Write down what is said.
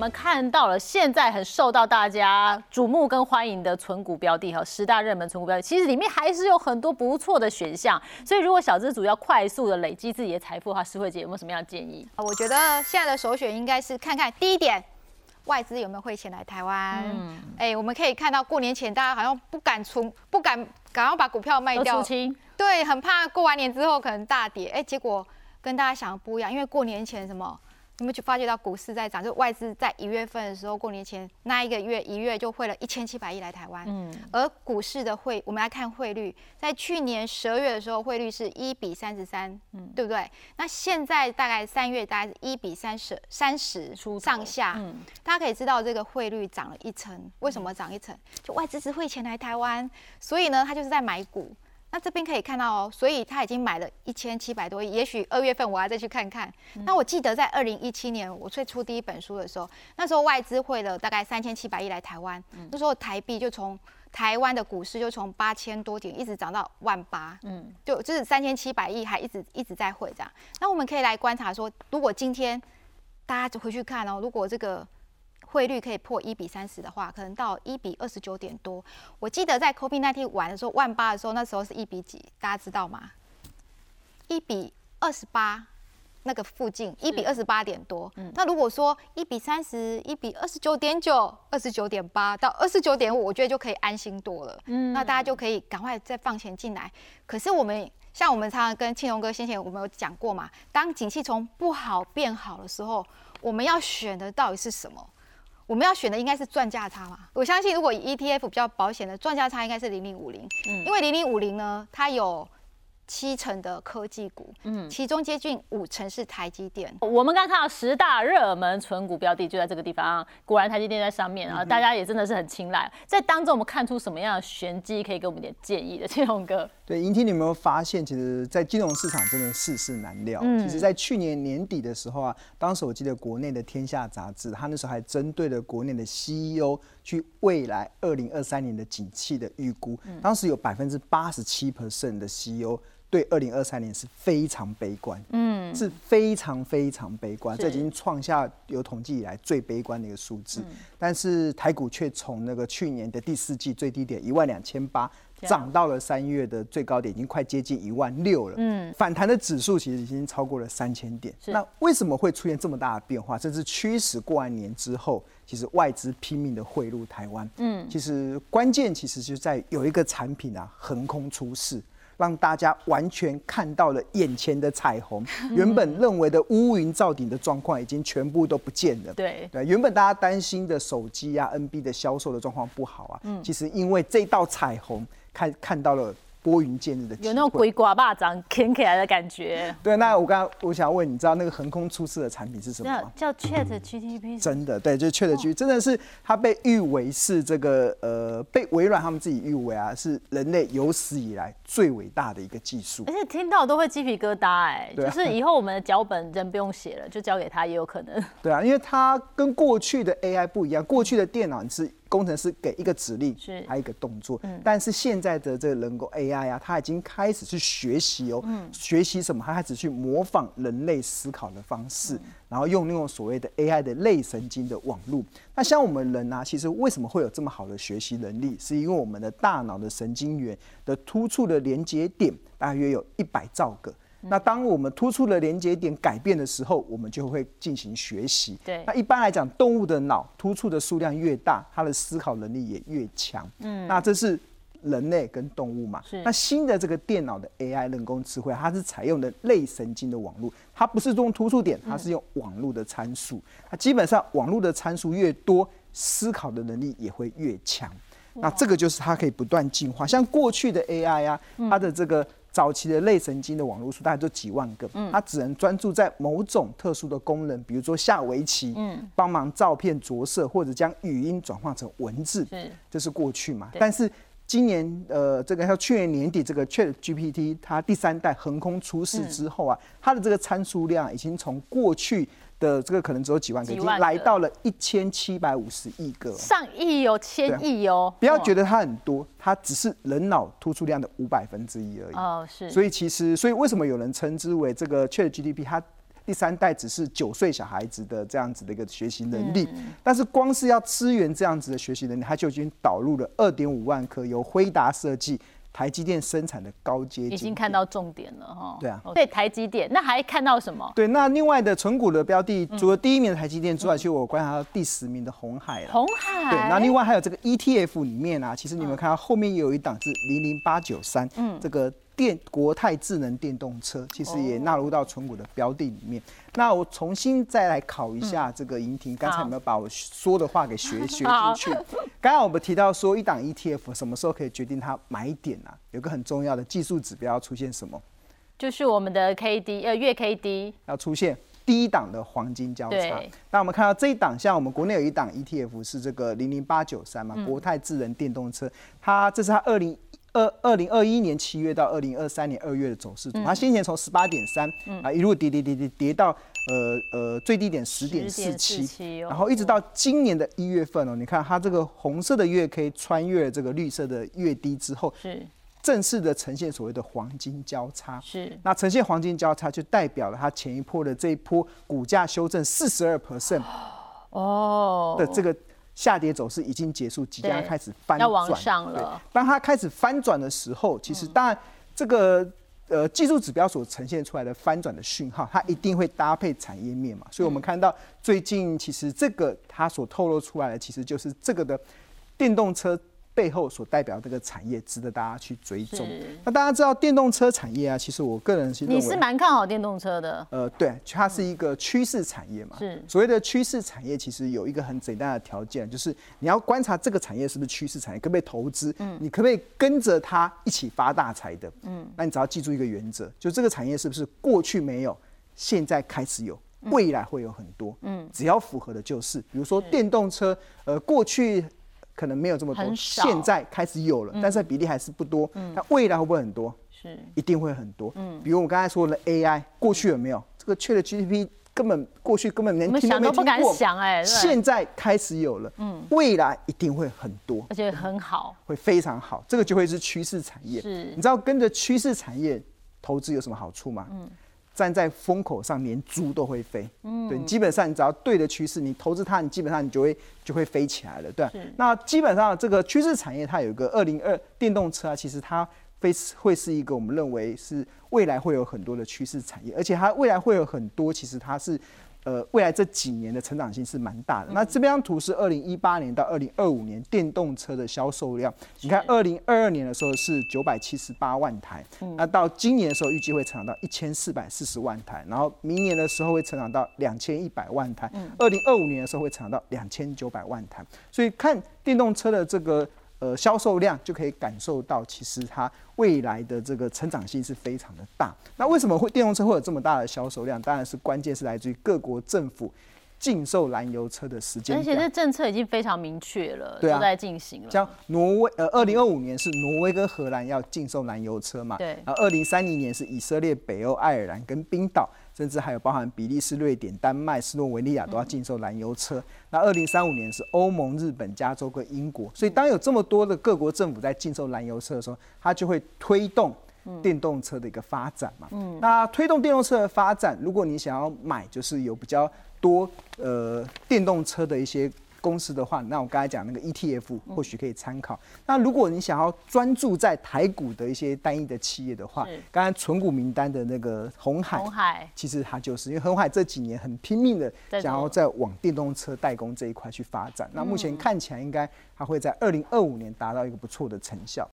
们看到了现在很受到大家瞩目跟欢迎的存股标的哈，十大热门存股标的，其实里面还是有很多不错的选项。所以如果小资主要快速的累积自己的财富的话，诗慧姐有没有什么样的建议？我觉得现在的首选应该是看看第一点，外资有没有汇钱来台湾。嗯，哎，我们可以看到过年前大家好像不敢存，不敢赶快把股票卖掉，对，很怕过完年之后可能大跌。哎，结果跟大家想的不一样，因为过年前什么？有没有去发觉到股市在涨？就外资在一月份的时候，过年前那一个月一月就汇了一千七百亿来台湾。嗯，而股市的汇，我们来看汇率，在去年十二月的时候，汇率是一比三十三，嗯，对不对？那现在大概三月大概是一比三十三十上下。嗯，大家可以知道这个汇率涨了一层，为什么涨一层？就外资是汇钱来台湾，所以呢，他就是在买股。那这边可以看到哦，所以他已经买了一千七百多亿。也许二月份我要再去看看。那我记得在二零一七年我最初第一本书的时候，那时候外资汇了大概三千七百亿来台湾，那时候台币就从台湾的股市就从八千多点一直涨到万八，嗯，就就是三千七百亿还一直一直在汇这样。那我们可以来观察说，如果今天大家就回去看哦，如果这个。汇率可以破一比三十的话，可能到一比二十九点多。我记得在 COVID 那天玩的时候，万八的时候，那时候是一比几，大家知道吗？一比二十八那个附近，一比二十八点多。那如果说一比三十，一比二十九点九，二十九点八到二十九点五，我觉得就可以安心多了。嗯，那大家就可以赶快再放钱进来。可是我们像我们常常跟庆荣哥先前我们有讲过嘛，当景气从不好变好的时候，我们要选的到底是什么？我们要选的应该是赚价差嘛？我相信，如果 ETF 比较保险的赚价差，应该是零零五零。嗯，因为零零五零呢，它有七成的科技股，嗯，其中接近五成是台积电。我们刚刚看到十大热门存股标的就在这个地方，果然台积电在上面啊，大家也真的是很青睐。在当中，我们看出什么样的玄机，可以给我们点建议的？庆荣哥。对，莹婷，你有没有发现，其实，在金融市场真的世事难料。嗯，其实，在去年年底的时候啊，当时我记得国内的《天下》杂志，他那时候还针对了国内的 CEO 去未来二零二三年的景气的预估，当时有百分之八十七 percent 的 CEO 对二零二三年是非常悲观，嗯，是非常非常悲观，这已经创下有统计以来最悲观的一个数字。但是台股却从那个去年的第四季最低点一万两千八。涨到了三月的最高点，已经快接近一万六了。嗯，反弹的指数其实已经超过了三千点。那为什么会出现这么大的变化？甚至驱使过完年之后，其实外资拼命的汇入台湾。嗯，其实关键其实就在有一个产品啊横空出世。让大家完全看到了眼前的彩虹，原本认为的乌云罩顶的状况已经全部都不见了。对对，原本大家担心的手机啊、NB 的销售的状况不好啊，嗯，其实因为这道彩虹看看到了。拨云见日的，有那种鬼刮巴掌啃起来的感觉。对，那我刚刚我想问，你知道那个横空出世的产品是什么吗？叫 Chat GTP。真的，对，就是 Chat GPT，真的是它被誉为是这个呃，被微软他们自己誉为啊，是人类有史以来最伟大的一个技术。而且听到都会鸡皮疙瘩哎，就是以后我们的脚本人不用写了，就交给他也有可能。对啊，因为它跟过去的 AI 不一样，过去的电脑是。工程师给一个指令，是还有一个动作，嗯，但是现在的这个人工 AI 啊，它已经开始去学习哦，嗯，学习什么？它开始去模仿人类思考的方式，然后用那种所谓的 AI 的类神经的网络。那像我们人啊，其实为什么会有这么好的学习能力？是因为我们的大脑的神经元的突触的连接点大约有一百兆个。那当我们突出的连接点改变的时候，我们就会进行学习。对，那一般来讲，动物的脑突出的数量越大，它的思考能力也越强。嗯，那这是人类跟动物嘛？是。那新的这个电脑的 AI 人工智慧，它是采用的类神经的网络，它不是用突触点，它是用网络的参数。它基本上网络的参数越多，思考的能力也会越强。那这个就是它可以不断进化。像过去的 AI 啊，它的这个。早期的类神经的网络数大概就几万个，它只能专注在某种特殊的功能，比如说下围棋，帮忙照片着色或者将语音转化成文字，这是过去嘛？但是今年呃，这个像去年年底这个 Chat GPT 它第三代横空出世之后啊，它的这个参数量已经从过去。的这个可能只有几万个，已经来到了一千七百五十亿个，上亿哦，千亿哦。不要觉得它很多，它只是人脑突出量的五百分之一而已。哦，是。所以其实，所以为什么有人称之为这个 Chat GDP？它第三代只是九岁小孩子的这样子的一个学习能力，但是光是要支援这样子的学习能力，它就已经导入了二点五万颗由辉达设计。台积电生产的高阶已经看到重点了哈。对啊，对台积电，那还看到什么？对，那另外的纯股的标的，除了第一名的台积电之外，其实我观察到第十名的红海了。红海。对，那另外还有这个 ETF 里面啊，其实你们看到后面也有一档是零零八九三，嗯，这个。电国泰智能电动车其实也纳入到存股的标的里面。那我重新再来考一下这个银婷，刚才有没有把我说的话给学 学进去？刚刚我们提到说一档 ETF 什么时候可以决定它买点呢？有个很重要的技术指标要出现什么？就是我们的 K D 呃月 K D 要出现低档的黄金交叉。那我们看到这一档，像我们国内有一档 ETF 是这个零零八九三嘛，国泰智能电动车，它这是它二零。二二零二一年七月到二零二三年二月的走势图，它先前从十八点三啊一路跌跌跌跌跌到呃呃最低点十点四七，然后一直到今年的一月份哦，你看它这个红色的月 K 穿越这个绿色的月低之后，是。正式的呈现所谓的黄金交叉，是。那呈现黄金交叉就代表了它前一波的这一波股价修正四十二 percent 哦。的这个。下跌走势已经结束，即将开始翻转。要往上了。当它开始翻转的时候，其实当然这个呃技术指标所呈现出来的翻转的讯号，它一定会搭配产业面嘛。所以我们看到最近其实这个它所透露出来的，其实就是这个的电动车。背后所代表这个产业值得大家去追踪。那大家知道电动车产业啊，其实我个人是你是蛮看好电动车的。呃，对，它是一个趋势产业嘛。是。所谓的趋势产业，其实有一个很简单的条件，就是你要观察这个产业是不是趋势产业，可不可以投资？嗯。你可不可以跟着它一起发大财的？嗯。那你只要记住一个原则，就这个产业是不是过去没有，现在开始有，未来会有很多。嗯。只要符合的就是，比如说电动车，呃，过去。可能没有这么多，现在开始有了，但是比例还是不多。那未来会不会很多？是，一定会很多。嗯，比如我刚才说的 AI，过去有没有这个缺的 GDP？根本过去根本连听都没听过。想哎，现在开始有了。嗯，未来一定会很多，而且很好，会非常好。这个就会是趋势产业。是，你知道跟着趋势产业投资有什么好处吗？嗯。站在风口上，连猪都会飞。嗯，对，基本上你只要对的趋势，你投资它，你基本上你就会就会飞起来了。对，那基本上这个趋势产业，它有一个二零二电动车啊，其实它非会是一个我们认为是未来会有很多的趋势产业，而且它未来会有很多，其实它是。呃，未来这几年的成长性是蛮大的。那这张图是二零一八年到二零二五年电动车的销售量。你看，二零二二年的时候是九百七十八万台，那到今年的时候预计会成长到一千四百四十万台，然后明年的时候会成长到两千一百万台，二零二五年的时候会成长到两千九百万台。所以看电动车的这个。呃，销售量就可以感受到，其实它未来的这个成长性是非常的大。那为什么会电动车会有这么大的销售量？当然是关键是来自于各国政府禁售燃油车的时间。而且这政策已经非常明确了，都在进行了。像挪威，呃，二零二五年是挪威跟荷兰要禁售燃油车嘛？对。然后二零三零年是以色列、北欧、爱尔兰跟冰岛。甚至还有包含比利时、瑞典、丹麦、斯洛文尼亚都要禁售燃油车。那二零三五年是欧盟、日本、加州跟英国。所以当有这么多的各国政府在禁售燃油车的时候，它就会推动电动车的一个发展嘛。嗯。那推动电动车的发展，如果你想要买，就是有比较多呃电动车的一些。公司的话，那我刚才讲那个 ETF 或许可以参考。那如果你想要专注在台股的一些单一的企业的话，刚刚存股名单的那个红海，红海其实它就是因为红海这几年很拼命的想要在往电动车代工这一块去发展。那目前看起来应该它会在二零二五年达到一个不错的成效。